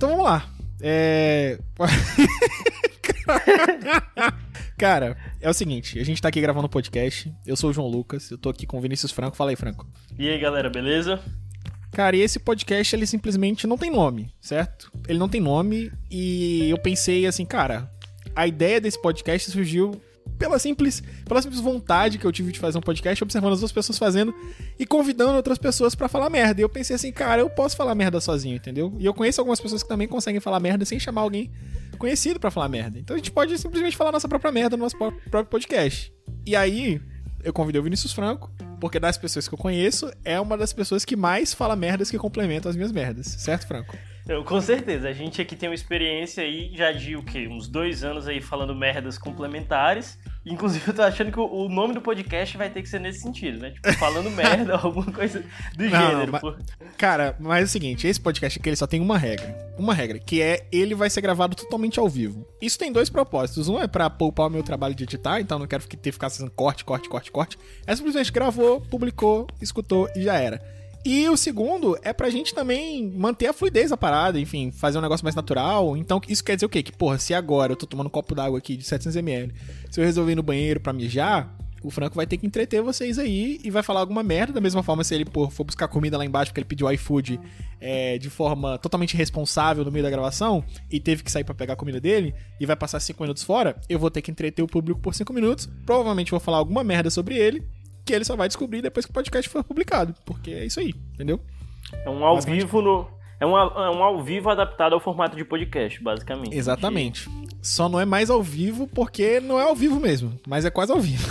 então vamos lá. É. Cara, é o seguinte, a gente tá aqui gravando um podcast. Eu sou o João Lucas, eu tô aqui com o Vinícius Franco. Fala aí, Franco. E aí, galera, beleza? Cara, e esse podcast, ele simplesmente não tem nome, certo? Ele não tem nome e eu pensei assim, cara, a ideia desse podcast surgiu pela simples, pela simples vontade que eu tive de fazer um podcast, observando as outras pessoas fazendo e convidando outras pessoas para falar merda. E eu pensei assim, cara, eu posso falar merda sozinho, entendeu? E eu conheço algumas pessoas que também conseguem falar merda sem chamar alguém conhecido para falar merda. Então a gente pode simplesmente falar nossa própria merda no nosso próprio podcast. E aí, eu convidei o Vinícius Franco, porque das pessoas que eu conheço, é uma das pessoas que mais fala merdas que complementam as minhas merdas. Certo, Franco? Eu, com certeza. A gente aqui tem uma experiência aí já de o quê? Uns dois anos aí falando merdas complementares. Inclusive, eu tô achando que o, nome do podcast vai ter que ser nesse sentido, né? Tipo, falando merda, alguma coisa do não, gênero. Mas, cara, mas é o seguinte, esse podcast aqui ele só tem uma regra. Uma regra, que é ele vai ser gravado totalmente ao vivo. Isso tem dois propósitos. Um é para poupar o meu trabalho de editar, então não quero ter que ficar fazendo corte, corte, corte, corte. É simplesmente gravou, publicou, escutou e já era. E o segundo é pra gente também manter a fluidez da parada, enfim, fazer um negócio mais natural. Então, isso quer dizer o quê? Que, porra, se agora eu tô tomando um copo d'água aqui de 700ml, se eu resolver ir no banheiro pra mijar, o Franco vai ter que entreter vocês aí e vai falar alguma merda. Da mesma forma, se ele pô, for buscar comida lá embaixo porque ele pediu iFood é, de forma totalmente responsável no meio da gravação e teve que sair para pegar a comida dele e vai passar 5 minutos fora, eu vou ter que entreter o público por 5 minutos. Provavelmente vou falar alguma merda sobre ele que ele só vai descobrir depois que o podcast for publicado. Porque é isso aí, entendeu? É um ao basicamente. vivo no. É um, é um ao vivo adaptado ao formato de podcast, basicamente. Exatamente. Só não é mais ao vivo porque não é ao vivo mesmo, mas é quase ao vivo.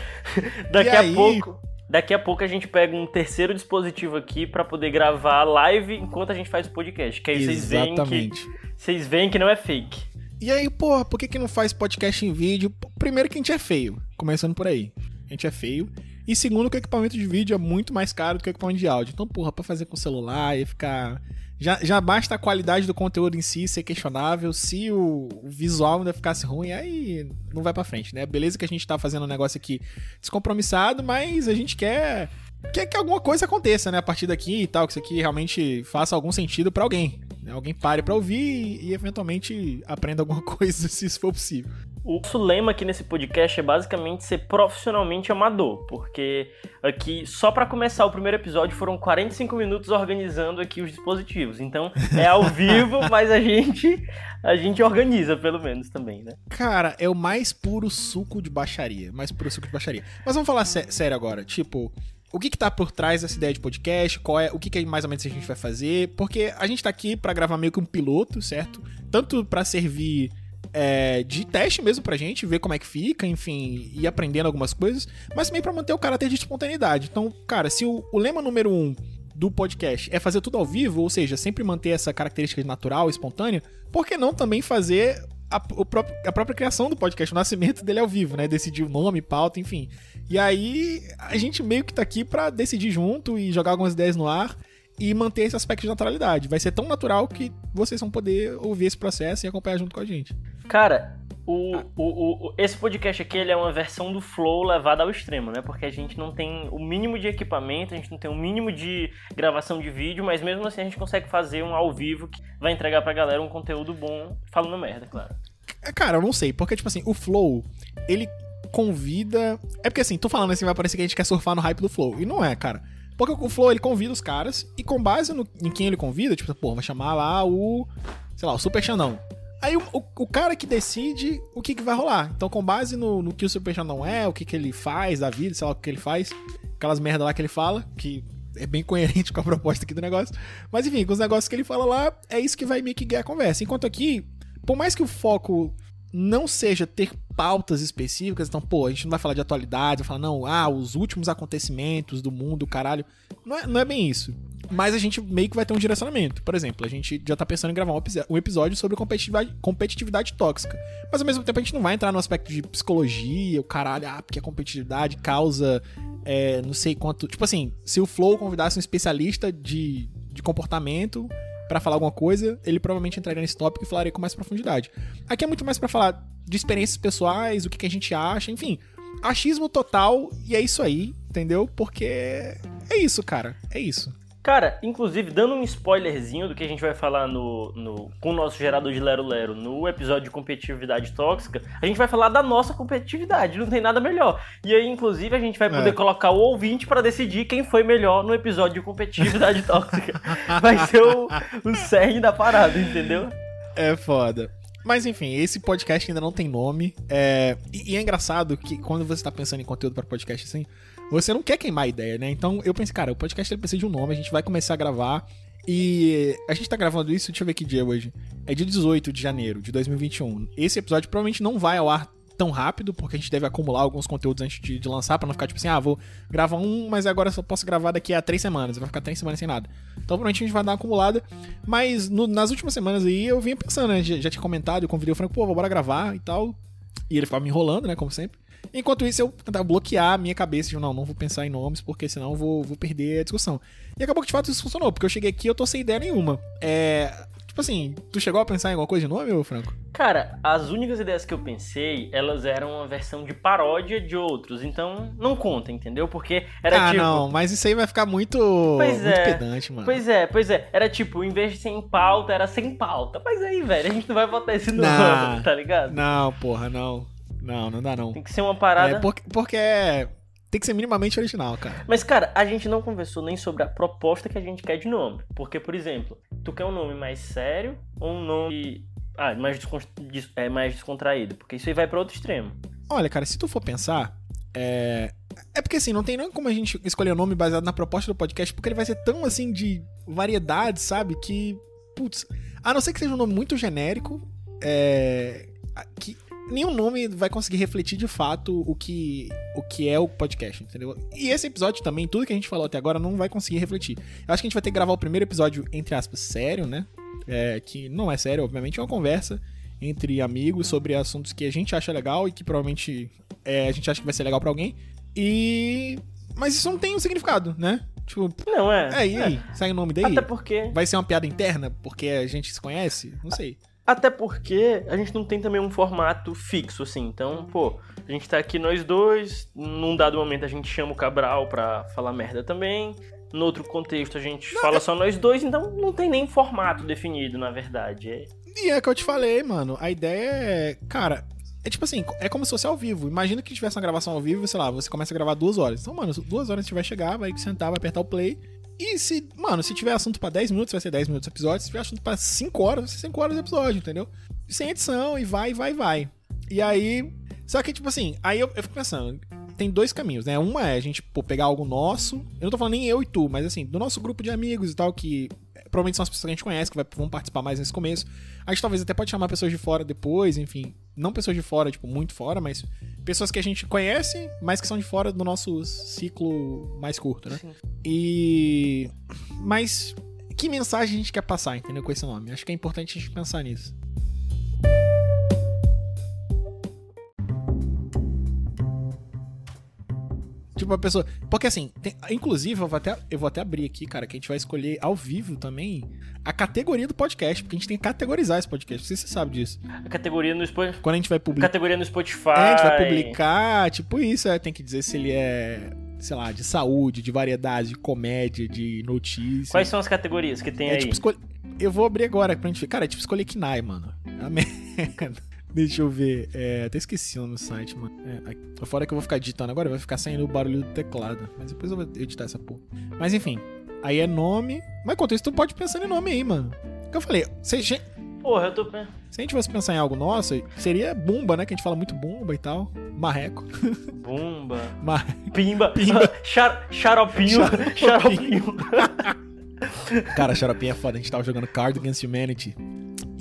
Daqui a pouco. Daqui a pouco a gente pega um terceiro dispositivo aqui para poder gravar live enquanto a gente faz o podcast. Que aí vocês veem que vocês veem que não é fake. E aí, porra, por que, que não faz podcast em vídeo? Primeiro que a gente é feio, começando por aí gente é feio. E segundo, que o equipamento de vídeo é muito mais caro do que o equipamento de áudio. Então, porra, pra fazer com celular e ficar. Já, já basta a qualidade do conteúdo em si ser questionável. Se o, visual ainda ficasse ruim, aí não vai pra frente, né? Beleza que a gente tá fazendo um negócio aqui descompromissado, mas a gente quer, quer que alguma coisa aconteça, né? A partir daqui e tal, que isso aqui realmente faça algum sentido para alguém. Né? Alguém pare para ouvir e, e eventualmente aprenda alguma coisa, se isso for possível. O nosso lema aqui nesse podcast é basicamente ser profissionalmente amador, porque aqui, só para começar o primeiro episódio, foram 45 minutos organizando aqui os dispositivos. Então, é ao vivo, mas a gente a gente organiza, pelo menos, também, né? Cara, é o mais puro suco de baixaria. Mais puro suco de baixaria. Mas vamos falar sé sério agora. Tipo, o que, que tá por trás dessa ideia de podcast, qual é, o que, que mais ou menos a gente vai fazer, porque a gente tá aqui para gravar meio que um piloto, certo? Tanto para servir é, de teste mesmo pra gente, ver como é que fica, enfim, e aprendendo algumas coisas, mas também para manter o caráter de espontaneidade. Então, cara, se o, o lema número um do podcast é fazer tudo ao vivo, ou seja, sempre manter essa característica natural, espontânea, por que não também fazer a, próprio, a, própria criação do podcast, o nascimento dele ao vivo, né? Decidir o nome, pauta, enfim. E aí a gente meio que tá aqui para decidir junto e jogar algumas ideias no ar e manter esse aspecto de naturalidade. Vai ser tão natural que vocês vão poder ouvir esse processo e acompanhar junto com a gente. Cara, o, o, o, esse podcast aqui ele é uma versão do Flow levada ao extremo, né? Porque a gente não tem o mínimo de equipamento, a gente não tem o mínimo de gravação de vídeo, mas mesmo assim a gente consegue fazer um ao vivo que vai entregar pra galera um conteúdo bom, falando merda, claro. É, cara, eu não sei, porque, tipo assim, o Flow, ele convida. É porque assim, tô falando assim, vai parecer que a gente quer surfar no hype do Flow. E não é, cara. Porque o Flow ele convida os caras e com base no, em quem ele convida, tipo, pô, vai chamar lá o. Sei lá, o Super Xandão. Aí o, o, o, cara que decide o que, que vai rolar. Então, com base no, no que o Super Xandão é, o que, que ele faz da vida, sei lá o que ele faz, aquelas merda lá que ele fala, que é bem coerente com a proposta aqui do negócio. Mas enfim, com os negócios que ele fala lá, é isso que vai meio que guiar a conversa. Enquanto aqui, por mais que o foco não seja ter pautas específicas, então, pô, a gente não vai falar de atualidade, vai falar, não, ah, os últimos acontecimentos do mundo, caralho. Não é, não é bem isso. Mas a gente meio que vai ter um direcionamento. Por exemplo, a gente já tá pensando em gravar um episódio sobre competitividade, competitividade tóxica. Mas ao mesmo tempo a gente não vai entrar no aspecto de psicologia, o caralho, ah, porque a competitividade causa é, não sei quanto. Tipo assim, se o Flow convidasse um especialista de, de comportamento para falar alguma coisa, ele provavelmente entraria nesse tópico e falaria com mais profundidade. Aqui é muito mais para falar de experiências pessoais, o que, que a gente acha, enfim. Achismo total e é isso aí, entendeu? Porque é isso, cara. É isso. Cara, inclusive, dando um spoilerzinho do que a gente vai falar no, no, com o nosso gerador de Lero Lero no episódio de competitividade tóxica, a gente vai falar da nossa competitividade, não tem nada melhor. E aí, inclusive, a gente vai poder é. colocar o ouvinte para decidir quem foi melhor no episódio de competitividade tóxica. Vai ser o, o cerne da parada, entendeu? É foda. Mas enfim, esse podcast ainda não tem nome. É... E, e, é engraçado que quando você tá pensando em conteúdo para podcast assim, você não quer queimar a ideia, né? Então eu pensei, cara, o podcast ele precisa de um nome, a gente vai começar a gravar. E a gente tá gravando isso, deixa eu ver que dia é hoje. É dia 18 de janeiro de 2021. Esse episódio provavelmente não vai ao ar tão rápido, porque a gente deve acumular alguns conteúdos antes de, de lançar, para não ficar tipo assim, ah, vou gravar um, mas agora só posso gravar daqui a três semanas, vai ficar três semanas sem nada. Então provavelmente a gente vai dar uma acumulada, mas no, nas últimas semanas aí eu vinha pensando, né, já, já tinha comentado, eu convidei o Franco, pô, bora gravar e tal, e ele ficava me enrolando, né, como sempre. Enquanto isso, eu tentava bloquear a minha cabeça de não, não vou pensar em nomes, porque senão eu vou, vou perder a discussão. E acabou que de fato isso funcionou, porque eu cheguei aqui e eu tô sem ideia nenhuma. É. Tipo assim, tu chegou a pensar em alguma coisa de nome, Franco? Cara, as únicas ideias que eu pensei, elas eram uma versão de paródia de outros, então não conta, entendeu? Porque era ah, tipo. Ah, não, mas isso aí vai ficar muito, pois muito é, pedante, mano. Pois é, pois é. Era tipo, em vez de sem pauta, era sem pauta. Mas aí, velho, a gente não vai botar esse nome, tá ligado? Não, porra, não. Não, não dá não. Tem que ser uma parada. É, porque, porque é. Tem que ser minimamente original, cara. Mas, cara, a gente não conversou nem sobre a proposta que a gente quer de nome. Porque, por exemplo, tu quer um nome mais sério ou um nome ah, mais, é, mais descontraído? Porque isso aí vai para outro extremo. Olha, cara, se tu for pensar, é... É porque assim, não tem nem como a gente escolher o um nome baseado na proposta do podcast, porque ele vai ser tão assim de variedade, sabe? Que. Putz. A não ser que seja um nome muito genérico, é. Que nenhum nome vai conseguir refletir de fato o que, o que é o podcast, entendeu? E esse episódio também, tudo que a gente falou até agora, não vai conseguir refletir. Eu acho que a gente vai ter que gravar o primeiro episódio, entre aspas, sério, né? É, que não é sério, obviamente, é uma conversa entre amigos sobre assuntos que a gente acha legal e que provavelmente é, a gente acha que vai ser legal para alguém. E. Mas isso não tem um significado, né? Tipo, não é. É, e aí? É. Sai o nome daí? Até porque. Vai ser uma piada interna porque a gente se conhece? Não sei. Até porque a gente não tem também um formato fixo, assim. Então, pô, a gente tá aqui nós dois. Num dado momento a gente chama o Cabral pra falar merda também. No outro contexto a gente não, fala é... só nós dois, então não tem nem formato definido, na verdade. É... E é que eu te falei, mano. A ideia é. Cara, é tipo assim, é como se fosse ao vivo. Imagina que tivesse uma gravação ao vivo, sei lá, você começa a gravar duas horas. Então, mano, duas horas a gente vai chegar, vai sentar, vai apertar o play e se, mano, se tiver assunto pra 10 minutos, vai ser 10 minutos episódio. Se tiver assunto pra 5 horas, vai ser 5 horas episódio, entendeu? Sem edição, e vai, vai, vai. E aí. Só que, tipo assim, aí eu, eu fico pensando, tem dois caminhos, né? Uma é a gente pô, pegar algo nosso. Eu não tô falando nem eu e tu, mas assim, do nosso grupo de amigos e tal, que provavelmente são as pessoas que a gente conhece, que vai, vão participar mais nesse começo. A gente talvez até pode chamar pessoas de fora depois, enfim. Não pessoas de fora, tipo, muito fora, mas pessoas que a gente conhece, mas que são de fora do nosso ciclo mais curto, né? Sim. E. Mas. Que mensagem a gente quer passar, entendeu? Com esse nome? Acho que é importante a gente pensar nisso. Tipo, a pessoa. Porque assim, tem... inclusive, eu vou, até, eu vou até abrir aqui, cara, que a gente vai escolher ao vivo também a categoria do podcast, porque a gente tem que categorizar esse podcast. Não sei se você sabe disso. A categoria no Spotify. Quando a gente vai publicar. Categoria no Spotify. É, a gente vai publicar, tipo isso, é, tem que dizer se ele é sei lá, de saúde, de variedade, de comédia, de notícias. Quais são as categorias que tem é, aí? Tipo, escolhe... Eu vou abrir agora pra gente ver. Cara, é tipo escolher Kinai, mano. A merda. Deixa eu ver. É, até esqueci o nome do site, mano. É, fora que eu vou ficar digitando agora, vai ficar saindo o barulho do teclado. Mas depois eu vou editar essa porra. Mas enfim. Aí é nome. Mas enquanto isso, tu pode pensar em nome aí, mano. Que eu falei? Se, Porra, eu tô Se a gente fosse pensar em algo nosso, seria Bumba, né? Que a gente fala muito Bumba e tal. Marreco. Bumba. Mar... Pimba. Pimba. Char... Xaropinho. Xaropinho. Cara, Xaropinho é foda. A gente tava jogando Card Against Humanity.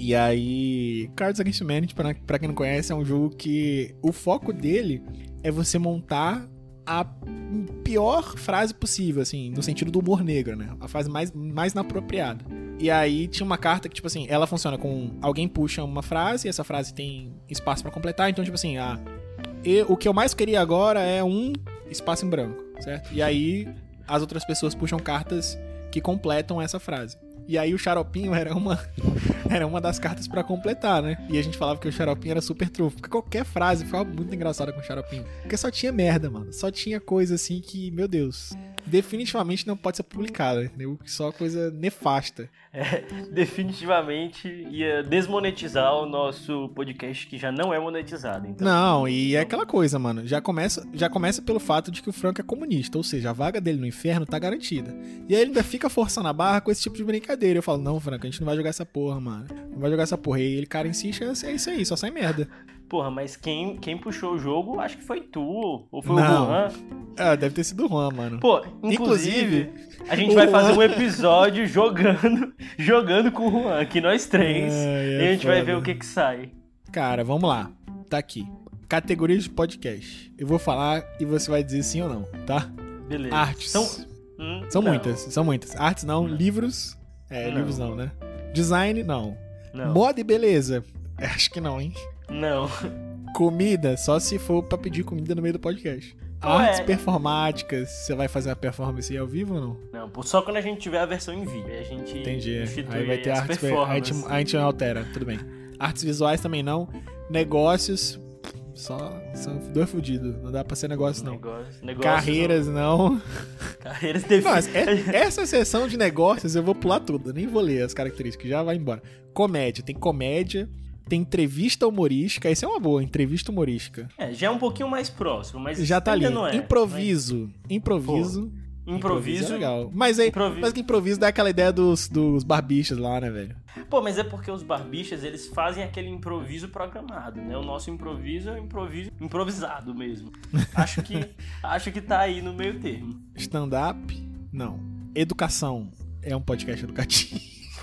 E aí, Cards Against Humanity, pra, pra quem não conhece, é um jogo que o foco dele é você montar a pior frase possível, assim, no sentido do humor negro, né? A frase mais, mais inapropriada. E aí tinha uma carta que, tipo assim, ela funciona com alguém puxa uma frase e essa frase tem espaço para completar, então, tipo assim, ah, e, o que eu mais queria agora é um espaço em branco, certo? E aí as outras pessoas puxam cartas que completam essa frase. E aí o xaropinho era uma era uma das cartas para completar, né? E a gente falava que o xaropinho era super trufo. Porque qualquer frase ficava muito engraçada com o xaropinho. Porque só tinha merda, mano. Só tinha coisa assim que, meu Deus. Definitivamente não pode ser publicada, entendeu? Só coisa nefasta. É, definitivamente ia desmonetizar o nosso podcast que já não é monetizado. Então. Não, e é aquela coisa, mano. Já começa, já começa pelo fato de que o Franco é comunista, ou seja, a vaga dele no inferno tá garantida. E aí ele ainda fica forçando a barra com esse tipo de brincadeira. Eu falo, não, Franco, a gente não vai jogar essa porra, mano. Não vai jogar essa porra. E aí ele, cara, insiste, é isso aí, só sai merda. Porra, mas quem, quem puxou o jogo, acho que foi tu. Ou foi Não. o Juan. Ah, deve ter sido o Juan, mano. Pô, inclusive, a gente vai Juan- fazer um episódio jogando, jogando com o Juan, aqui nós três. Ai, é e a gente vai foda. ver o que que sai. Cara, vamos lá. Tá aqui. Categorias de podcast. Eu vou falar e você vai dizer sim ou não, tá? Beleza. Artes. São, São, hum, não, muitas, são muitas. Artes não, livros. É, Não. livros não, né? Design, não. Não. Moda e beleza. É, Acho que não, hein? Não. Comida, só se for pra pedir comida no meio do podcast. Pô, Artes é. performáticas, você vai fazer uma performance aí ao vivo ou não? Não, só quando a gente tiver a versão em vídeo. A gente Entendi. Aí vai ter artes. per- A gente, performances. a gente altera, tudo bem. Artes visuais também não. Negócios, só, só dois fudidos. Não dá pra ser negócio, não. Negócio, negócios, Carreiras, não. não. Carreiras definidas. Não, mas é- essa sessão de negócios eu vou pular tudo. Nem vou ler as características, já vai embora. Comédia, tem comédia. Tem entrevista humorística. Essa é uma boa, entrevista humorística. É, já é um pouquinho mais próximo, mas Já tá ali. não é. Improviso. Improviso. Mas Improviso. é legal. Mas aí, Improviso. mas que improviso dá aquela ideia dos, dos barbichas lá, né, velho? Pô, mas é porque os barbichas, eles fazem aquele improviso programado, né? O nosso improviso é um improviso improvisado mesmo. Acho que acho que tá aí no meio termo. Stand-up? Não. Educação. É um podcast educativo.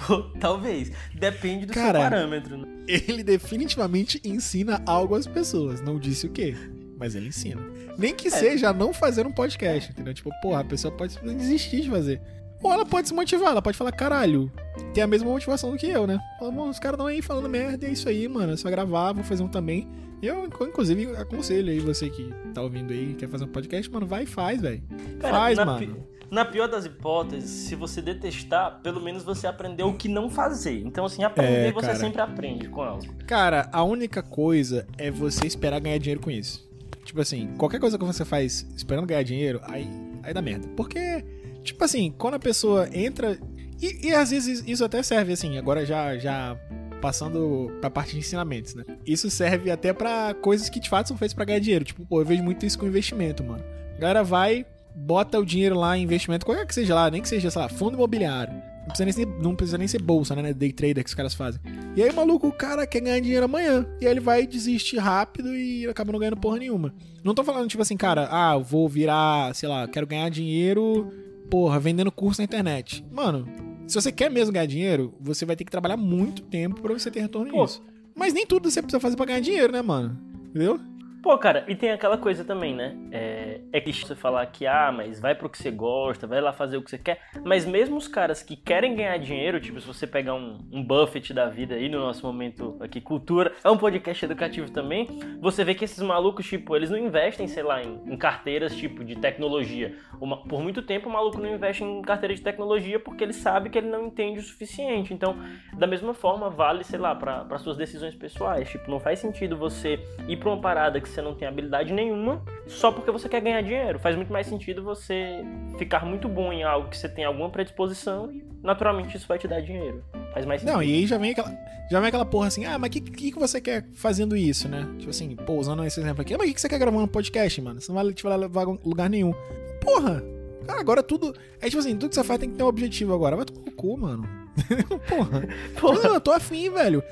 Pô, talvez. Depende do Cara, seu parâmetro, né? Ele definitivamente ensina algo às pessoas. Não disse o quê, mas ele ensina. Nem que seja não fazer um podcast, entendeu? Tipo, porra, a pessoa pode desistir de fazer. Ou ela pode se motivar, ela pode falar, caralho, tem a mesma motivação do que eu, né? Fala, mano, os caras estão aí falando merda, é isso aí, mano. É só gravar, vou fazer um também. Eu, inclusive, aconselho aí você que tá ouvindo aí, quer fazer um podcast, mano, vai e faz, velho. Faz, na, mano. pi- na pior das hipóteses, se você detestar, pelo menos você aprendeu o que não fazer. Então, assim, aprender É, você sempre aprende com algo. Cara, a única coisa é você esperar ganhar dinheiro com isso. Tipo assim, qualquer coisa que você faz esperando ganhar dinheiro, aí, aí dá merda. Porque, tipo assim, quando a pessoa entra. E, e às vezes isso até serve, assim, agora já, já passando pra parte de ensinamentos, né? Isso serve até pra coisas que de fato são feitas pra ganhar dinheiro. Tipo, pô, eu vejo muito isso com investimento, mano. A galera vai, bota o dinheiro lá em investimento, qualquer que seja lá, nem que seja, sei lá, fundo imobiliário. Não precisa nem ser, não precisa nem ser bolsa, né? Day trader que os caras fazem. E aí, maluco, o cara quer ganhar dinheiro amanhã. E aí ele vai desistir rápido e acaba não ganhando porra nenhuma. Não tô falando, tipo assim, cara, ah, vou virar, sei lá, quero ganhar dinheiro, porra, vendendo curso na internet. Mano, se você quer mesmo ganhar dinheiro, você vai ter que trabalhar muito tempo pra você ter retorno Pô. nisso. Mas nem tudo você precisa fazer pra ganhar dinheiro, né, mano? Entendeu? Pô, cara, e tem aquela coisa também, né? É, é que você falar que, ah, mas vai pro que você gosta, vai lá fazer o que você quer. Mas mesmo os caras que querem ganhar dinheiro, tipo, se você pegar um, um Buffett da vida aí no nosso momento aqui, cultura, é um podcast educativo também, você vê que esses malucos, tipo, eles não investem, sei lá, em, em carteiras, tipo, de tecnologia. Uma- por muito tempo o maluco não investe em carteira de tecnologia porque ele sabe que ele não entende o suficiente. Então, da mesma forma, vale, sei lá, para suas decisões pessoais. Tipo, não faz sentido você ir pra uma parada que você não tem habilidade nenhuma só porque você quer ganhar dinheiro. Faz muito mais sentido você ficar muito bom em algo que você tem alguma predisposição e naturalmente isso vai te dar dinheiro. Faz mais sentido. Não, e aí já vem aquela, já vem aquela porra assim, ah, mas o que, que, que você quer fazendo isso, né? Tipo assim, pô, usando esse exemplo aqui, ah, mas o que, que você quer gravando um podcast, mano? Você não vai te vai levar a lugar nenhum. Porra! Cara, agora tudo. É tipo assim, tudo que você faz tem que ter um objetivo agora. Vai tomar no cu, mano. porra. Porra. Não, eu tô afim, velho.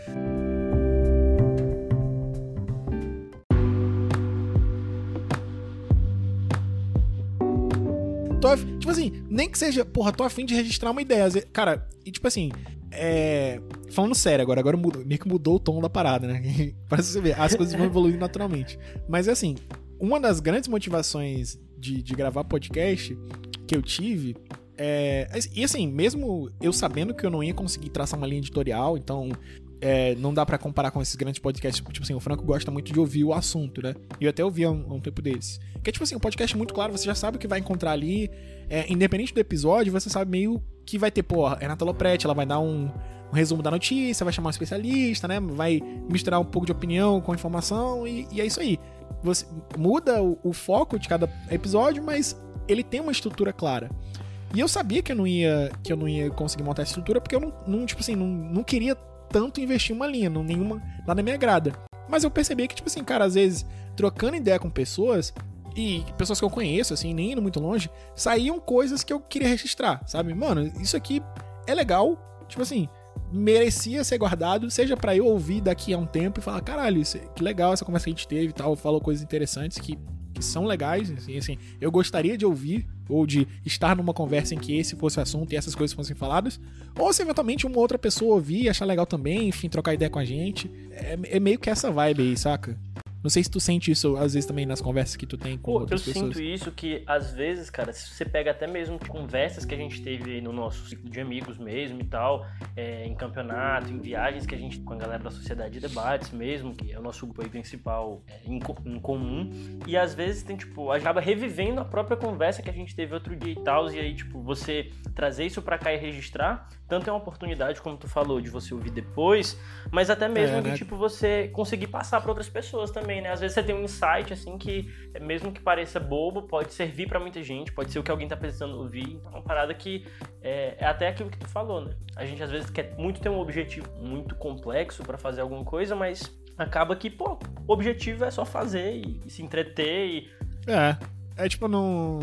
Tô. Tipo assim, nem que seja, porra, tô afim de registrar uma ideia. Cara, e tipo assim, é. Falando sério agora, agora mudou, meio que mudou o tom da parada, né? Que você ver, as coisas vão evoluindo naturalmente. Mas assim, uma das grandes motivações de, de gravar podcast que eu tive é. E assim, mesmo eu sabendo que eu não ia conseguir traçar uma linha editorial, então é, não dá pra comparar com esses grandes podcasts. Tipo assim, o Franco gosta muito de ouvir o assunto, né? E eu até ouvi há um, há um tempo desses. Que é tipo assim, um podcast muito claro, você já sabe o que vai encontrar ali. É, independente do episódio, você sabe meio que vai ter, pô, é Renata Lopretti, ela vai dar um, um resumo da notícia, vai chamar um especialista, né? Vai misturar um pouco de opinião com informação e, e é isso aí. Você muda o, o foco de cada episódio, mas ele tem uma estrutura clara. E eu sabia que eu não ia, que eu não ia conseguir montar essa estrutura porque eu não, não tipo assim, não, não queria tanto investir uma linha, não, nenhuma, lá na minha grada. Mas eu percebi que, tipo assim, cara, às vezes, trocando ideia com pessoas, e pessoas que eu conheço, assim, nem indo muito longe, saíam coisas que eu queria registrar, sabe? Mano, isso aqui é legal, tipo assim, merecia ser guardado, seja para eu ouvir daqui a um tempo e falar, caralho, isso, que legal essa conversa que a gente teve e tal, falou coisas interessantes que que são legais, assim, assim, eu gostaria de ouvir ou de estar numa conversa em que esse fosse o assunto e essas coisas fossem faladas, ou se eventualmente uma outra pessoa ouvir e achar legal também, enfim, trocar ideia com a gente. É, é meio que essa vibe aí, saca? Não sei se tu sente isso, às vezes, também nas conversas que tu tem com Pô, outras eu pessoas. Eu sinto isso que, às vezes, cara, se você pega até mesmo conversas que a gente teve no nosso ciclo de amigos mesmo e tal, é, em campeonato, em viagens que a gente, com a galera da Sociedade de Debates mesmo, que é o nosso grupo aí principal é, em, em, comum, e às vezes tem, tipo, acaba revivendo a própria conversa que a gente teve outro dia e tal, e aí, tipo, você trazer isso para cá e registrar, tanto é uma oportunidade, como tu falou, de você ouvir depois, mas até mesmo é, né? de, tipo, você conseguir passar para outras pessoas também né? Às vezes você tem um insight, assim, que mesmo que pareça bobo, pode servir para muita gente, pode ser o que alguém tá precisando ouvir. Então, é uma parada que é, é, até aquilo que tu falou, né? A gente às vezes quer muito ter um objetivo muito complexo para fazer alguma coisa, mas acaba que, pô, o objetivo é só fazer e, e se entreter e. É. É tipo, não.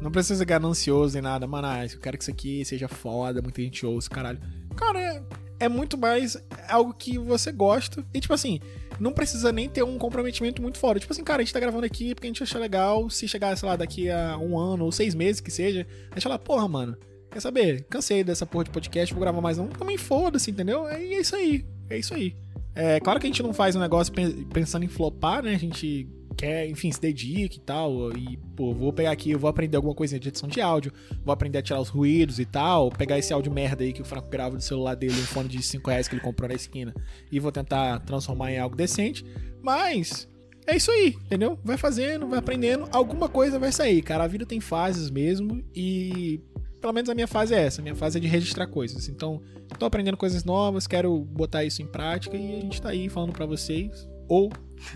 Não precisa ser ganancioso nem nada, mano. Ah, eu quero que isso aqui seja foda, muita gente ouça, caralho. Cara, é, é muito mais algo que você gosta. E, tipo assim, não precisa nem ter um comprometimento muito forte. Tipo assim, cara, a gente tá gravando aqui porque a gente acha legal. Se chegar, sei lá, daqui a um ano ou seis meses que seja, a gente fala, porra, mano, quer saber? Cansei dessa porra de podcast, vou gravar mais um. Também foda-se, entendeu? E é isso aí. É isso aí. É claro que a gente não faz um negócio pensando em flopar, né? A gente quer, enfim, se dedica e tal. E, pô, vou pegar aqui, eu vou aprender alguma coisa de edição de áudio, vou aprender a tirar os ruídos e tal, pegar esse áudio merda aí que o Franco grava do celular dele, um fone de 5 reais que ele comprou na esquina, e vou tentar transformar em algo decente. Mas. É isso aí, entendeu? Vai fazendo, vai aprendendo, alguma coisa vai sair, cara. A vida tem fases mesmo e pelo menos a minha fase é essa, a minha fase é de registrar coisas. Então, tô aprendendo coisas novas, quero botar isso em prática e a gente tá aí falando para vocês ou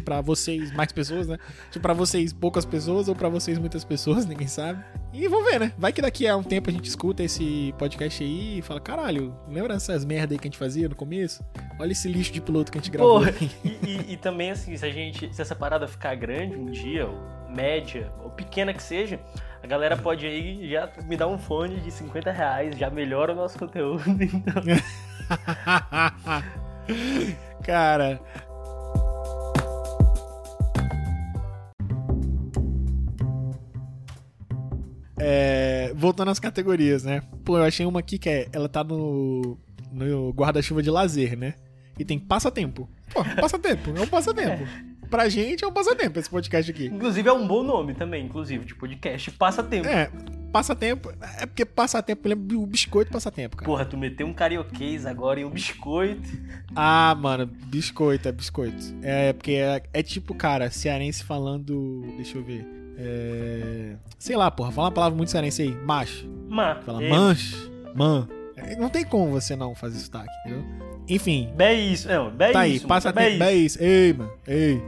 para vocês mais pessoas, né? Tipo, pra vocês poucas pessoas ou para vocês muitas pessoas, ninguém sabe. E vamos ver, né? Vai que daqui a um tempo a gente escuta esse podcast aí e fala, caralho, lembra essas merda aí que a gente fazia no começo? Olha esse lixo de piloto que a gente gravou. Porra, e, e, e, também assim, se a gente, se essa parada ficar grande um dia, ou média, ou pequena que seja, a galera pode aí já me dar um fone de 50 reais, já melhora o nosso conteúdo, então. Cara, É, voltando às categorias, né? Pô, eu achei uma aqui que é. Ela tá no, no guarda-chuva de lazer, né? E tem passatempo. Pô, passatempo, é um passatempo. É. Pra gente é um passatempo esse podcast aqui. Inclusive é um bom nome também, inclusive, de podcast. Passatempo. É, passatempo. É porque passatempo lembra o biscoito passatempo, cara. Porra, tu meteu um carioquês agora em um biscoito. Ah, mano, biscoito, é biscoito. É porque é, é tipo, cara, cearense falando. Deixa eu ver. É... Sei lá, porra, fala uma palavra muito cearense aí. Macho. Ma. Fala manche. Man. É, não tem como você não fazer sotaque, entendeu? Enfim. Bem isso, não, bem tá isso. Aí, passa tempo, bem isso. Ei, mano, ei.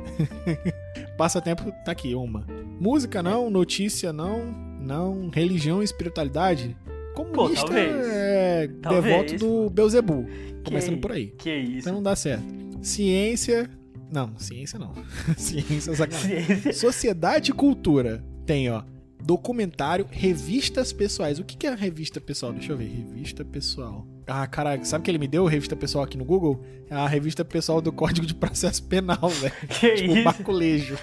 passa tempo, tá aqui, uma. Música não, notícia não, não, religião e espiritualidade. Comunista Pô, é talvez. devoto do Beuzebu. Começando por aí. Que isso. Então não dá certo. Ciência, não, ciência não. ciência é sacanagem. Ciência. Sociedade e cultura. Tem, ó. Documentário, revistas pessoais. O que, que é revista pessoal? Deixa eu ver. Revista pessoal. Ah, cara, sabe o que ele me deu? Revista pessoal aqui no Google? É a revista pessoal do Código de Processo Penal, velho. Que tipo, isso? Baculejo.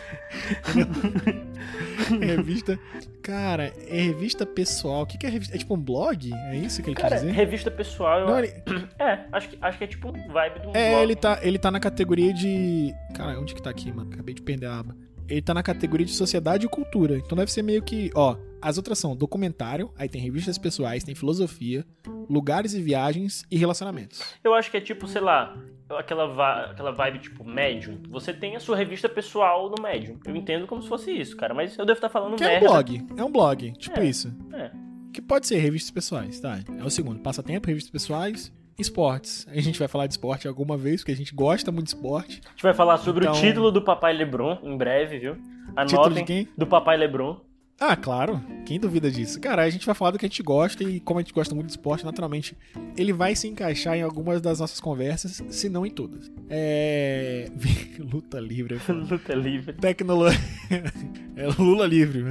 revista. Cara, é revista pessoal. O que, que é revista? É tipo um blog? É isso que ele cara, quer dizer? Revista pessoal. Eu... Não, ele... É, acho que, acho que é tipo um vibe do. É, blog. ele tá, ele tá na categoria de. Cara, onde que tá aqui, mano? Acabei de perder a aba. Ele tá na categoria de sociedade e cultura. Então deve ser meio que. Ó, as outras são documentário, aí tem revistas pessoais, tem filosofia, lugares e viagens e relacionamentos. Eu acho que é tipo, sei lá, aquela, aquela vibe tipo Medium. Você tem a sua revista pessoal no Medium. Eu entendo como se fosse isso, cara, mas eu devo estar falando que merda. É um blog, é um blog, tipo é, isso. É. Que pode ser revistas pessoais, tá? É o segundo, passatempo, revistas pessoais, esportes. A gente vai falar de esporte alguma vez, porque a gente gosta muito de esporte. A gente vai falar sobre então... o título do Papai Lebron em breve, viu? Anotem. Título de quem? Do Papai Lebron. Ah, claro. Quem duvida disso? Cara, a gente vai falar do que a gente gosta e como a gente gosta muito de esporte, naturalmente, ele vai se encaixar em algumas das nossas conversas, se não em todas. É. Luta livre. pô. Luta livre. Tecnologia. é Lula livre?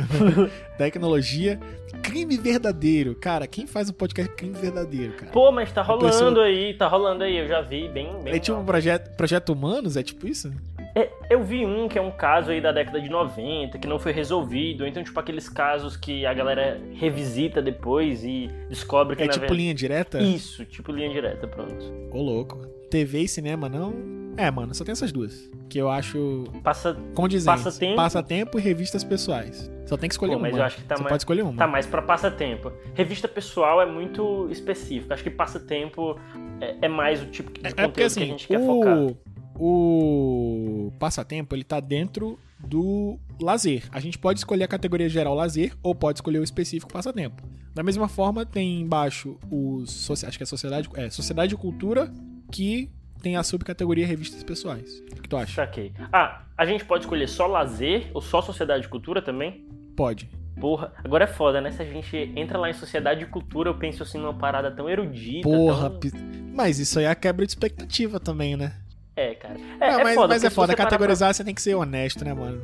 Tecnologia. Crime verdadeiro. Cara, quem faz um podcast crime verdadeiro, cara? Pô, mas tá rolando pessoa- aí, tá rolando aí, eu já vi, bem, bem É tipo um projeto, projeto Humanos? É tipo isso? É, eu vi um que é um caso aí da década de 90, que não foi resolvido, então tipo aqueles casos que a galera revisita depois e descobre que É tipo verdade... linha direta? Isso, tipo linha direta, pronto. Ô, louco. TV e cinema, não? É, mano, só tem essas duas. Que eu acho Passa, condizentes. Passatempo. Passatempo e revistas pessoais. Só tem que escolher Pô, uma. mas eu acho que tá Você mais- pode escolher uma. tá mais pra passatempo. Revista pessoal é muito específico, acho que passatempo é, é mais o tipo de É, conteúdo é porque que a assim, gente quer focar. o, passatempo, ele tá dentro do lazer. A gente pode escolher a categoria geral lazer ou pode escolher o específico passatempo. Da mesma forma, tem embaixo os acho que é sociedade, é sociedade e cultura que tem a subcategoria revistas pessoais. O que tu acha? Saquei. Ah, a gente pode escolher só lazer ou só sociedade e cultura também? Pode. Porra, agora é foda, né? Se a gente entra lá em sociedade e cultura, eu penso assim numa parada tão erudita. Porra, tão... mas isso aí é a quebra de expectativa também, né? É, cara. É, Não, é mas, foda. mas é foda, categorizar você tem que ser honesto, né, mano?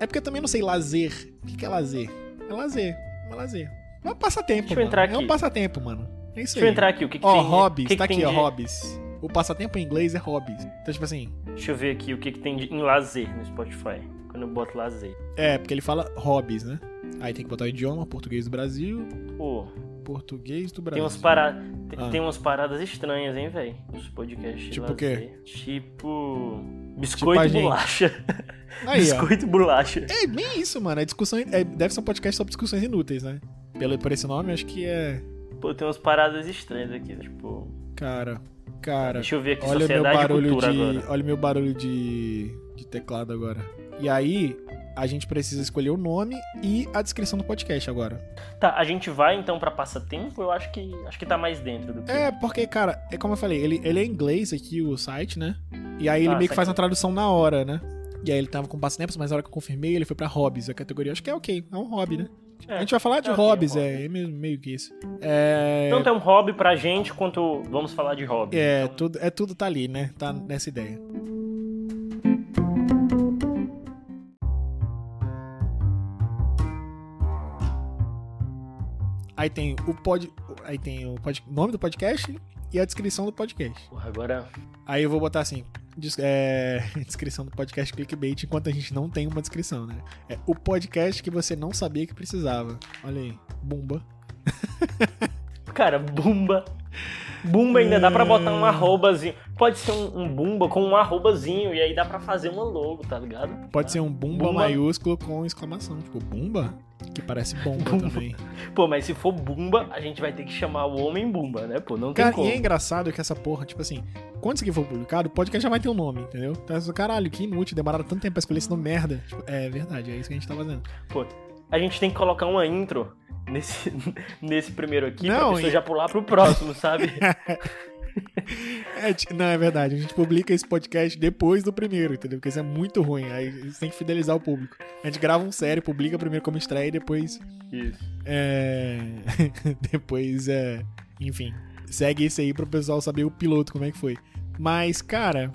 É porque eu também não sei lazer. O que que é lazer? É lazer. É lazer. É um passatempo, Deixa eu mano. entrar É um aqui. passatempo, mano. É isso Deixa eu aí. entrar aqui, o que, que Ó, tem... hobbies, o que tá que aqui, tem ó, de- hobbies. O passatempo em inglês é hobbies. Então, tipo assim, Deixa eu ver aqui o que, que tem de... em lazer no Spotify. Quando eu boto lazer. é, porque ele fala hobbies, né? Aí tem que botar o idioma, português do Brasil, Pô, português do tem Brasil. umas, para... tem, Ah. tem umas paradas estranhas, hein, velho? Nos podcasts Tipo o quê? lazer. Tipo... Biscoito a e bolacha. Aí, ó. Biscoito e bolacha. É bem isso, mano. É discussão, é- deve ser um podcast sobre discussões inúteis, né? Pelo, por esse nome, acho que é... Pô, tem umas paradas estranhas aqui, tipo... Cara, cara... Deixa eu ver aqui, Olha o meu barulho de. agora. Olha o meu barulho de, de teclado agora. E aí, a gente precisa escolher o nome e a descrição do podcast agora. Tá, a gente vai então pra passatempo? Eu acho que acho que tá mais dentro do que. É, porque, cara, é como eu falei, ele, ele é em inglês aqui, o site, né? E aí ele Ah, meio que faz saquei. uma tradução na hora, né? E aí ele tava com passatempos, mas na hora que eu confirmei, ele foi pra hobbies, a categoria. Acho que é ok, é um hobby, né? É. A gente vai falar de é hobbies, um é, é mesmo, meio que isso. É. Tanto é um hobby pra gente quanto vamos falar de hobby. É, Então, tudo, é tudo tá ali, né? Tá nessa ideia. Aí tem o pod, aí tem o pod, nome do podcast e a descrição do podcast. porra, agora. Aí eu vou botar assim, des- é, descrição do podcast clickbait enquanto a gente não tem uma descrição, né? É o podcast que você não sabia que precisava. Olha aí, bumba. Cara, bumba. Bumba ainda dá pra botar um arrobazinho. Pode ser um, um bumba com um arrobazinho e aí dá pra fazer uma logo, tá ligado? Pode ser um bumba, Bumba. maiúsculo com exclamação, tipo bumba, que parece bomba Bumba. também. Pô, mas se for bumba, a gente vai ter que chamar o homem bumba, né? Pô, não tem Cara, como. e é engraçado que essa porra, tipo assim, quando isso aqui for publicado, o podcast já vai ter um nome, entendeu? Então, caralho, que inútil, demoraram tanto tempo pra escolher esse nome merda. Tipo, é verdade, é isso que a gente tá fazendo. Pô, a gente tem que colocar uma intro nesse, nesse primeiro aqui Não, pra pessoa e- já pular pro próximo, sabe? É, não, é verdade, a gente publica esse podcast depois do primeiro, entendeu? Porque isso é muito ruim, aí você tem que fidelizar o público. A gente grava um série, publica primeiro como estreia e depois Isso. É. Depois é. Enfim. Segue esse aí pro pessoal saber o piloto, como é que foi. Mas, cara.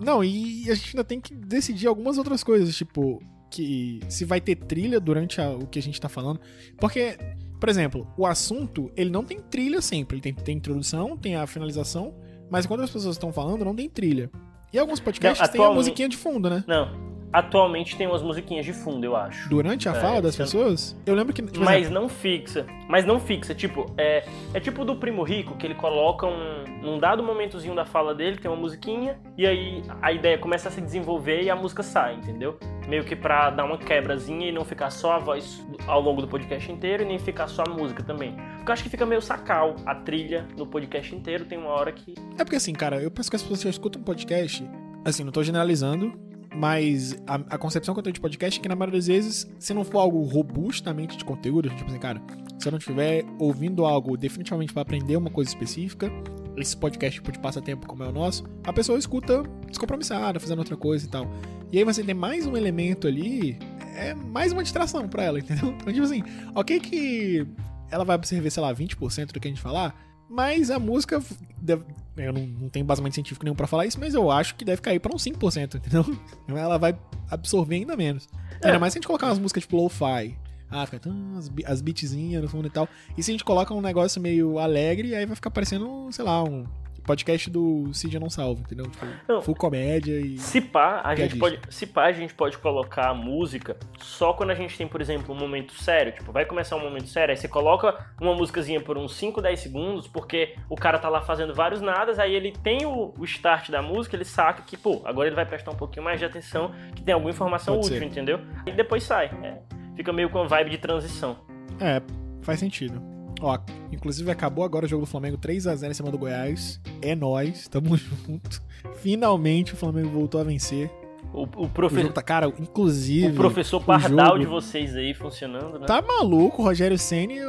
Não, e a gente ainda tem que decidir algumas outras coisas, tipo. Que se vai ter trilha durante a- o que a gente tá falando. Porque, por exemplo, o assunto, ele não tem trilha sempre. Ele tem, tem introdução, tem a finalização. Mas quando as pessoas estão falando, não tem trilha. E alguns podcasts Não, têm a musiquinha de fundo, né? Não. Atualmente tem umas musiquinhas de fundo, eu acho. Durante a É, fala das pessoas, eu lembro que. por Mas exemplo, não fixa. Mas não fixa. Tipo, é, é tipo do Primo Rico, que ele coloca um. Num dado momentozinho da fala dele, tem uma musiquinha, e aí a ideia começa a se desenvolver e a música sai, entendeu? Meio que pra dar uma quebrazinha e não ficar só a voz ao longo do podcast inteiro e nem ficar só a música também. Porque eu acho que fica meio sacal a trilha no podcast inteiro, tem uma hora que. É porque assim, cara, eu penso que as pessoas que escutam um podcast, assim, não tô generalizando, mas a, a concepção que eu tenho de podcast é que na maioria das vezes, se não for algo robustamente de conteúdo, tipo assim, cara, se eu não estiver ouvindo algo definitivamente pra aprender uma coisa específica, esse podcast tipo de passatempo como é o nosso, a pessoa escuta descompromissada, fazendo outra coisa e tal. E aí você tem mais um elemento ali é, mais uma distração pra ela, entendeu? Então, tipo assim, ok que ela vai absorver, sei lá, 20% do que a gente falar, mas a música. Deve, eu não, não tenho basamento científico nenhum pra falar isso, mas eu acho que deve cair pra uns 5%, entendeu? Ela vai absorver ainda menos. É. Ainda mais se a gente colocar umas músicas tipo lo-fi. Ah, fica as, as beatzinhas no fundo e tal. E se a gente coloca um negócio meio alegre, aí vai ficar parecendo, sei lá, um podcast do Cid Não Salvo, entendeu? Tipo, não, full comédia e. Se pá, a gente pode, se pá, a gente pode colocar a música só quando a gente tem, por exemplo, um momento sério. Tipo, vai começar um momento sério, aí você coloca uma músicazinha por uns 5, 10 segundos, porque o cara tá lá fazendo vários nadas, aí ele tem o, o start da música, ele saca que, pô, agora ele vai prestar um pouquinho mais de atenção, que tem alguma informação pode útil, ser. entendeu? E depois sai. É, fica meio com a vibe de transição. É, faz sentido. Ó, inclusive acabou agora o jogo do Flamengo 3 a 0 em cima do Goiás. É nós, tamo junto. Finalmente o Flamengo voltou a vencer. O, o professor. Tá, cara, inclusive. O professor Pardal jogo... de vocês aí funcionando, né? Tá maluco, o Rogério Senni.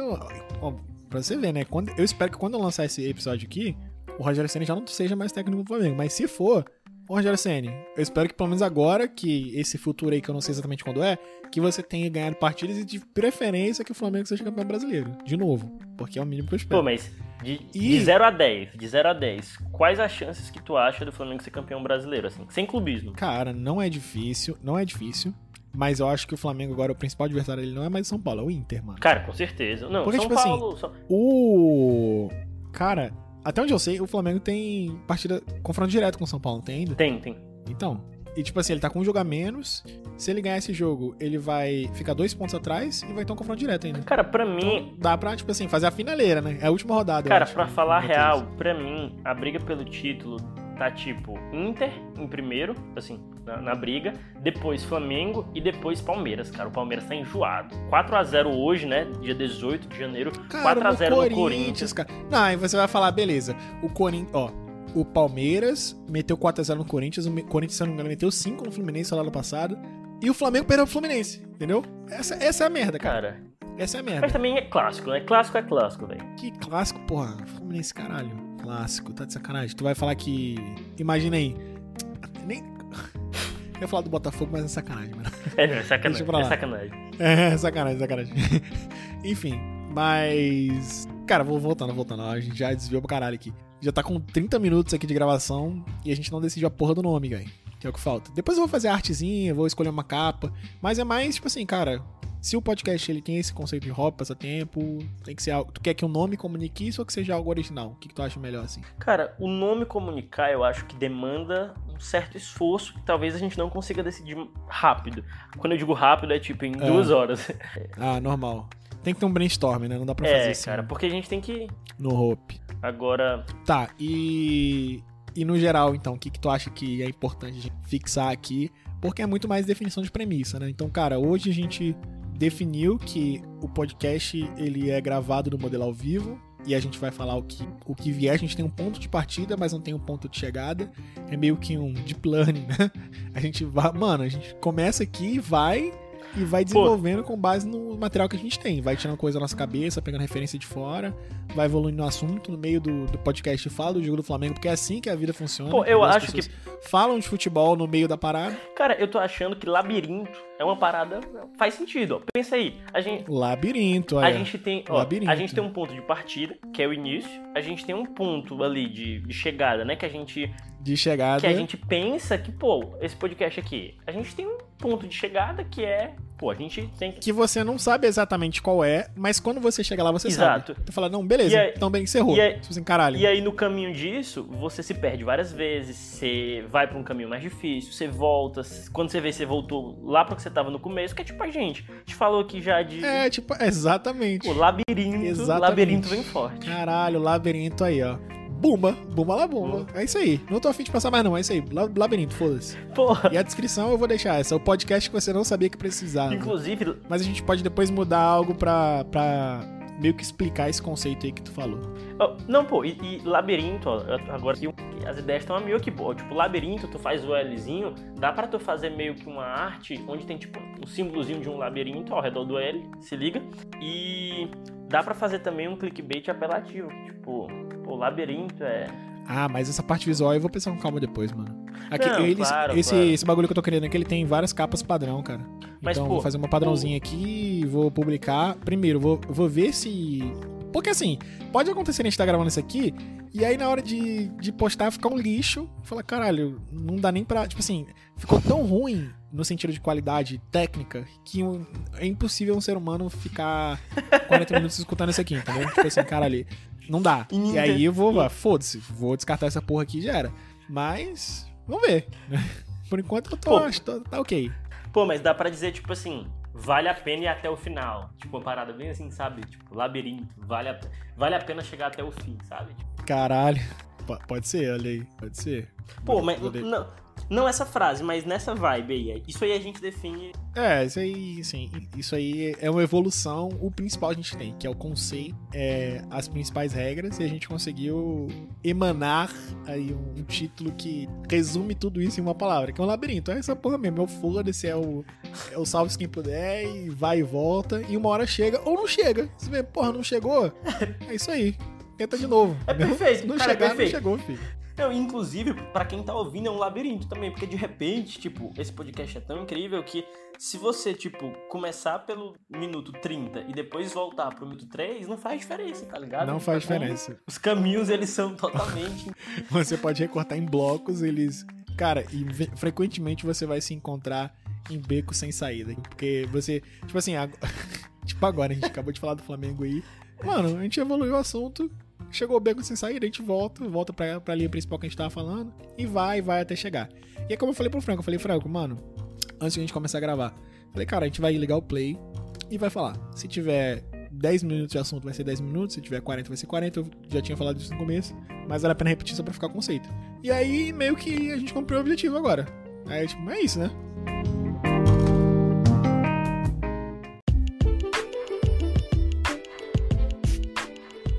Ó, pra você ver, né? Quando, eu espero que quando eu lançar esse episódio aqui, o Rogério Senni já não seja mais técnico do Flamengo. Mas se for, Ô, Rogério Senni, eu espero que pelo menos agora, que esse futuro aí, que eu não sei exatamente quando é, que você tenha ganhado partidas e de preferência que o Flamengo seja campeão brasileiro. De novo. Porque é o mínimo que eu espero. Pô, mas de, e... de 0 a 10, de 0 a 10, quais as chances que tu acha do Flamengo ser campeão brasileiro, assim? Sem clubismo. Cara, não é difícil, não é difícil. Mas eu acho que o Flamengo agora, o principal adversário ele não é mais São Paulo, é o Inter, mano. Cara, com certeza. Não, Porque, São tipo Paulo... Assim, o... Cara, até onde eu sei, o Flamengo tem partida, confronto direto com o São Paulo, tem ainda? Tem, tem. Então, e tipo assim, ele tá com um jogo a menos. Se ele ganhar esse jogo, ele vai ficar dois pontos atrás e vai ter um confronto direto ainda. Cara, pra mim. Então, dá pra, tipo assim, fazer a finaleira, né? É a última rodada. Cara, pra falar real, pra mim, a briga pelo título tá tipo Inter em primeiro, assim, na, na, briga, depois Flamengo e depois Palmeiras, cara. O Palmeiras tá enjoado. 4 a 0 hoje, né? Dia 18 de janeiro. Cara, 4 a 0 no Corinthians. Cara. Não, aí você vai falar, beleza. O Corinthians, ó, o Palmeiras meteu 4 a 0 no Corinthians, o Corinthians, se não me engano, meteu 5 no Fluminense lá no passado. E o Flamengo perdeu pro Fluminense, entendeu? Essa, essa é a merda, cara. cara. Essa é a merda. Mas também é clássico, né? Clássico é clássico, velho. Que clássico, porra. Fluminense, caralho. Clássico, tá de sacanagem. Tu vai falar que. Imagina aí. Nem. Eu ia falar do Botafogo, mas é sacanagem, mano. É, é sacanagem. É sacanagem. É, sacanagem, sacanagem. Enfim, mas. Cara, vou voltando, voltando. A gente já desviou pra caralho aqui. Já tá com 30 minutos aqui de gravação e a gente não decidiu a porra do nome, velho. Que é o que falta. Depois eu vou fazer a artezinha, vou escolher uma capa. Mas é mais, tipo assim, cara, se o podcast ele tem esse conceito de hobby, passatempo, tem que ser algo. Tu quer que o nome comunique isso ou que seja algo original? O que, que tu acha melhor assim? Cara, o nome comunicar eu acho que demanda um certo esforço que talvez a gente não consiga decidir rápido. Quando eu digo rápido é tipo em é. duas horas. Ah, normal. Tem que ter um brainstorm, né? Não dá pra fazer é, assim. cara, porque a gente tem que. No hope. Agora. Tá, e. E no geral, então, o que, que tu acha que é importante fixar aqui? Porque é muito mais definição de premissa, né? Então, cara, hoje a gente definiu que o podcast ele é gravado no modelo ao vivo e a gente vai falar o que, o que vier. A gente tem um ponto de partida, mas não tem um ponto de chegada. É meio que um deep learning, né? A gente vai, mano, a gente começa aqui e vai e vai desenvolvendo Pô. com base no material que a gente tem. Vai tirando coisa da nossa cabeça, pegando referência de fora, vai evoluindo no assunto. No meio do, do podcast fala do jogo do Flamengo, porque é assim que a vida funciona. Pô, eu acho que. Falam de futebol no meio da parada. Cara, eu tô achando que labirinto é uma parada. Faz sentido, ó. Pensa aí. A gente, labirinto, A gente tem. Ó, labirinto. A gente tem um ponto de partida, que é o início. A gente tem um ponto ali de, de chegada, né? Que a gente de chegada. Que a gente pensa que, pô, esse podcast aqui, a gente tem um ponto de chegada que é, pô, a gente tem que. Que você não sabe exatamente qual é, mas quando você chega lá, você Exato. sabe. Tu fala, não, beleza, aí, então bem, encerrou. E aí, tipo assim. E aí, no caminho disso, você se perde várias vezes, você vai pra um caminho mais difícil, você volta. Quando você vê, você voltou lá pro que você tava no começo, que é tipo a gente. A gente falou aqui já de. É, tipo, exatamente. O labirinto. Exatamente. Labirinto vem forte. Caralho, labirinto aí, ó. Bumba, Bumba lá Bumba. É isso aí. Não tô afim de passar mais, não. É isso aí. Labirinto, foda-se. Porra. E a descrição eu vou deixar essa. É o podcast que você não sabia que precisava. Inclusive. Mas a gente pode depois mudar algo pra, pra meio que explicar esse conceito aí que tu falou. Oh, não, pô, e, e labirinto, ó, agora as ideias estão meio que boa. Tipo, labirinto, tu faz o Lzinho, dá pra tu fazer meio que uma arte onde tem tipo um símbolozinho de um labirinto ao redor do L, se liga. E dá pra fazer também um clickbait apelativo. Tipo, o labirinto é. Ah, mas essa parte visual eu vou pensar com calma depois, mano. Aqui, Não, eles- claro, esse, claro. esse bagulho que eu tô querendo aqui, ele tem várias capas padrão, cara. Mas, então, pô, vou fazer uma padrãozinha aqui, vou publicar. Primeiro, vou, vou ver se. Porque assim, pode acontecer a gente tá gravando isso aqui, e aí na hora de, de postar ficar um lixo. Falar, caralho, não dá nem pra. Tipo assim, ficou tão ruim no sentido de qualidade técnica que um- é impossível um ser humano ficar 40 minutos escutando isso aqui, entendeu? Tipo assim, caralho, não dá. E E, aí eu vou, foda-se, vou descartar essa porra aqui e já era. Mas, vamos ver. Por enquanto eu tô, Pô. acho que tá, ok. Pô, mas dá pra dizer, tipo assim, vale a pena ir até o final. Tipo, uma parada bem assim, sabe? Tipo, labirinto. Vale a, vale a pena chegar até o fim, sabe? Caralho. Pode ser, olha aí. Pode ser. Pô, mas não, não essa frase, mas nessa vibe aí. Isso aí a gente define. É, isso aí, sim. Isso aí é uma evolução. O principal a gente tem, que é o conceito, é, as principais regras, e a gente conseguiu emanar aí um, um título que resume tudo isso em uma palavra, que é um labirinto. É essa porra mesmo. É o foda-se, é o, é o salve quem puder, e vai e volta, e uma hora chega, ou não chega. Você vê, porra, não chegou? É isso aí. Tenta de novo. É perfeito, Não cara, é chegar, perfeito. não chegou, filho. Não, inclusive, pra quem tá ouvindo, é um labirinto também, porque de repente, tipo, esse podcast é tão incrível que se você, tipo, começar pelo minuto 30 e depois voltar pro minuto 3, não faz diferença, tá ligado? Não faz Tá diferença. Os caminhos, eles são totalmente. Você pode recortar em blocos, eles. Cara, e frequentemente você vai se encontrar em becos sem saída. Porque você. Tipo assim, ag- tipo agora, a gente acabou de falar do Flamengo aí. Mano, a gente evoluiu o assunto. Chegou o beco sem saída, a gente volta, volta pra, pra linha principal que a gente tava falando. E vai, vai até chegar. E é como eu falei pro Franco, eu falei, Franco, mano, antes de a gente começar a gravar. Falei, cara, a gente vai ligar o play e vai falar. Se tiver 10 minutos de assunto, vai ser 10 minutos. Se tiver 40, vai ser 40. Eu já tinha falado isso no começo. Mas vale a pena repetir só pra ficar conceito. E aí, meio que a gente cumpriu o objetivo agora. Aí, tipo, é isso, né?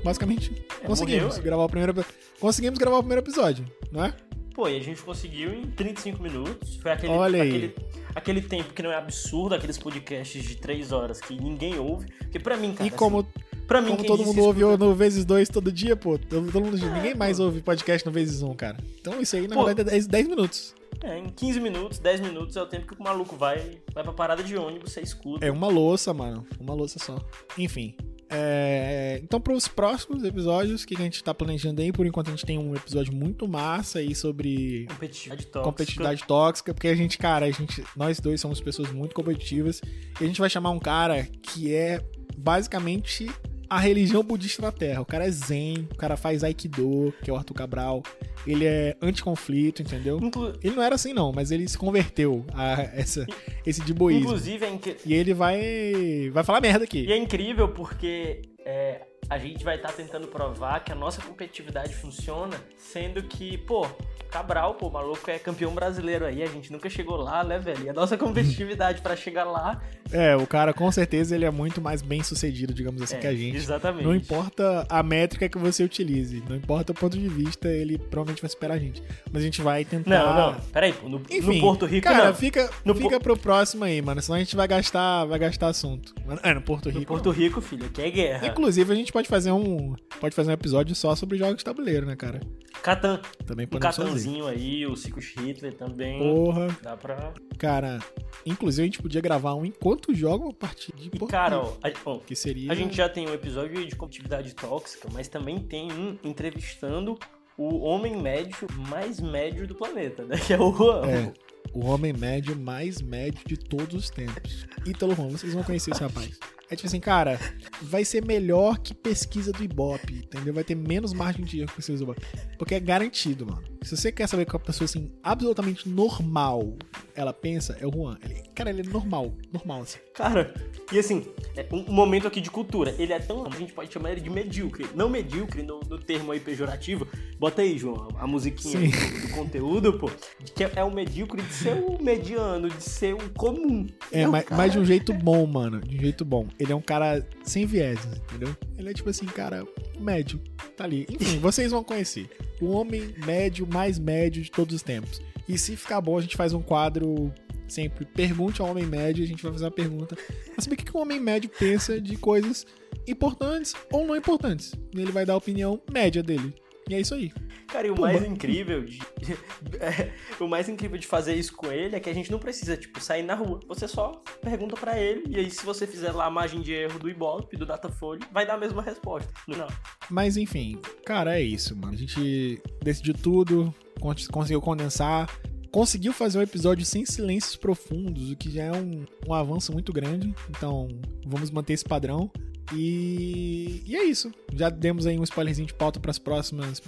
Basicamente, É, conseguimos morreu, gravar o primeiro conseguimos gravar o primeiro episódio, não é? Pô, e a gente conseguiu em 35 minutos. Foi aquele, Olha aí. aquele, aquele tempo que não é absurdo, aqueles podcasts de 3 horas que ninguém ouve. Porque pra mim, cara. e como, assim, pra mim, como todo mundo ouve escuta- no vezes dois todo dia, pô, todo, todo mundo, ninguém mais pô. ouve podcast no vezes um, cara. Então isso aí, na Pô. verdade, é 10, 10 minutos. É, em 15 minutos, 10 minutos é o tempo que o maluco vai, vai pra parada de ônibus, você escuta. É uma louça, mano. Uma louça só. Enfim. É, Então, pros próximos episódios, o que a gente tá planejando aí? Por enquanto, a gente tem um episódio muito massa aí sobre Competitividade tóxica. competitividade tóxica, porque a gente, cara, a gente, nós dois somos pessoas muito competitivas. E a gente vai chamar um cara que é basicamente a religião budista da Terra. O cara é zen, o cara faz aikido, que é o Arthur Cabral. Ele é anticonflito, entendeu? Inclu- Ele não era assim, não, mas ele se converteu a essa, esse de boísmo. Inclusive, é, incri- E ele vai. vai falar merda aqui. e é incrível porque é, a gente vai estar tentando provar que a nossa competitividade funciona, sendo que, pô, Cabral, pô, o maluco é campeão brasileiro aí, a gente nunca chegou lá, né, velho? E a nossa competitividade pra chegar lá É, o cara com certeza ele é muito mais bem sucedido, digamos assim, é, que a gente. Exatamente. Não importa a métrica que você utilize, não importa o ponto de vista, ele provavelmente vai superar a gente. Mas a gente vai tentar. Não, não, peraí, pô, no, Enfim, no Porto Rico cara, não. fica, No fica pro próximo aí, mano. Senão a gente vai gastar, vai gastar assunto. É, no Porto Rico. No Porto Rico, filho, aqui é guerra. Inclusive, a gente pode fazer um. Pode fazer um episódio só sobre jogos de tabuleiro, né, cara? Catan, Também o podemos fazer. Catanzinho aí, o Cico Hitler também. Porra. Dá pra. Cara, inclusive a gente podia gravar um enquanto joga a partir de Porto cara, ó, a, bom, que seria a gente já tem um episódio de competitividade tóxica, mas também tem um entrevistando o homem médio mais médio do planeta, né? Que é o Juan. É. o homem médio mais médio de todos os tempos. Ítalo Ron, vocês vão conhecer esse rapaz. É tipo assim, cara, vai ser melhor que pesquisa do Ibope, entendeu? Vai ter menos margem de erro que pesquisa do Ibope. Porque é garantido, mano. Se você quer saber que uma pessoa, assim, absolutamente normal ela pensa, é o Juan. Ele- cara, ele é normal. Normal, assim. Cara, e assim, é um momento aqui de cultura. Ele é tão. A gente pode chamar ele de medíocre. Não medíocre no, no termo aí pejorativo. Bota aí, João, a musiquinha do, do conteúdo, pô. Que é, é o medíocre de ser o mediano, de ser o comum. É, Não, mas, cara. mas de um jeito bom, mano. De um jeito bom. Ele é um cara sem vieses, entendeu? Ele é tipo assim, cara, médio. Tá ali. Enfim, vocês vão conhecer. O homem médio mais médio de todos os tempos. E se ficar bom, a gente faz um quadro sempre. Pergunte ao homem médio, a gente vai fazer uma pergunta. Pra saber o que, o homem médio pensa de coisas importantes ou não importantes. E ele vai dar a opinião média dele. E é isso aí. Cara, e o mais incrível de. é, o mais incrível de fazer isso com ele é que a gente não precisa, tipo, sair na rua. Você só pergunta para ele, e aí, se você fizer lá a margem de erro do Ibope, do Datafolha, vai dar a mesma resposta. Não. Mas enfim, cara, é isso, mano. A gente decidiu tudo, conseguiu condensar. Conseguiu fazer um episódio sem silêncios profundos, o que já é um, um avanço muito grande. Então, vamos manter esse padrão. E, e é isso. Já demos aí um spoilerzinho de pauta para os próximos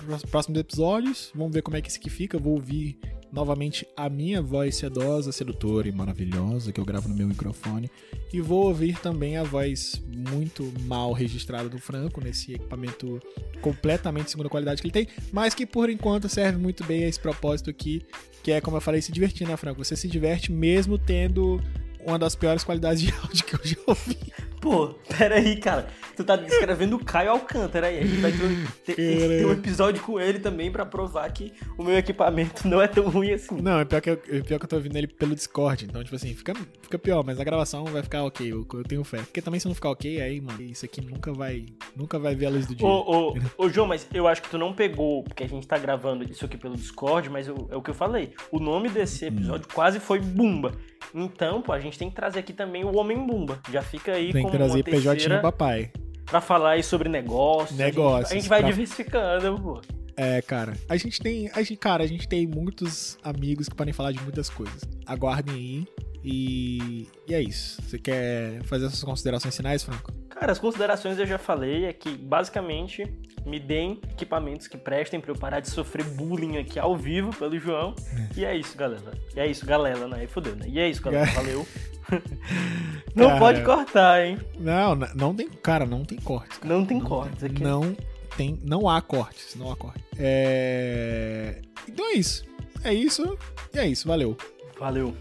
episódios. Vamos ver como é que isso aqui fica. Vou ouvir novamente a minha voz sedosa, sedutora e maravilhosa que eu gravo no meu microfone. E vou ouvir também a voz muito mal registrada do Franco nesse equipamento completamente de segunda qualidade que ele tem, mas que por enquanto serve muito bem a esse propósito aqui, que é como eu falei, se divertir, né, Franco? Você se diverte mesmo tendo uma das piores qualidades de áudio que eu já ouvi. Pô, peraí, cara. Tu tá descrevendo o Caio Alcântara aí. A gente vai ter, um, ter, ter um episódio com ele também pra provar que o meu equipamento não é tão ruim assim. Não, é pior que eu, é pior que eu tô ouvindo ele pelo Discord. Então, tipo assim, fica, fica pior, mas a gravação vai ficar ok. Eu, eu tenho fé. Porque também se não ficar ok, aí, mano, isso aqui nunca vai. Nunca vai ver a luz do dia. Ô, ô, ô, João, mas eu acho que tu não pegou, porque a gente tá gravando isso aqui pelo Discord, mas eu, é o que eu falei. O nome desse episódio hum. quase foi Bumba. Então, pô, a gente tem que trazer aqui também o Homem Bumba. Já fica aí tem trazer PJ papai. Pra falar aí sobre negócios. Negócios. A gente, a gente vai pra... diversificando, pô. É, cara. A gente tem. A gente, cara, a gente tem muitos amigos que podem falar de muitas coisas. Aguardem aí. E, e é isso. Você quer fazer essas considerações finais, Franco? Cara, as considerações eu já falei é que basicamente me deem equipamentos que prestem para eu parar de sofrer bullying aqui ao vivo pelo João. É. E é isso, galera. E é isso, galera, né? E fodeu, né? E é isso, galera. Valeu. não cara, pode cortar, hein? Não, não tem. Cara, não tem cortes. Cara. Não tem não cortes tem, aqui. Não tem. Não há cortes. Não há cortes. É... Então é isso. É isso. E é isso. Valeu. Valeu.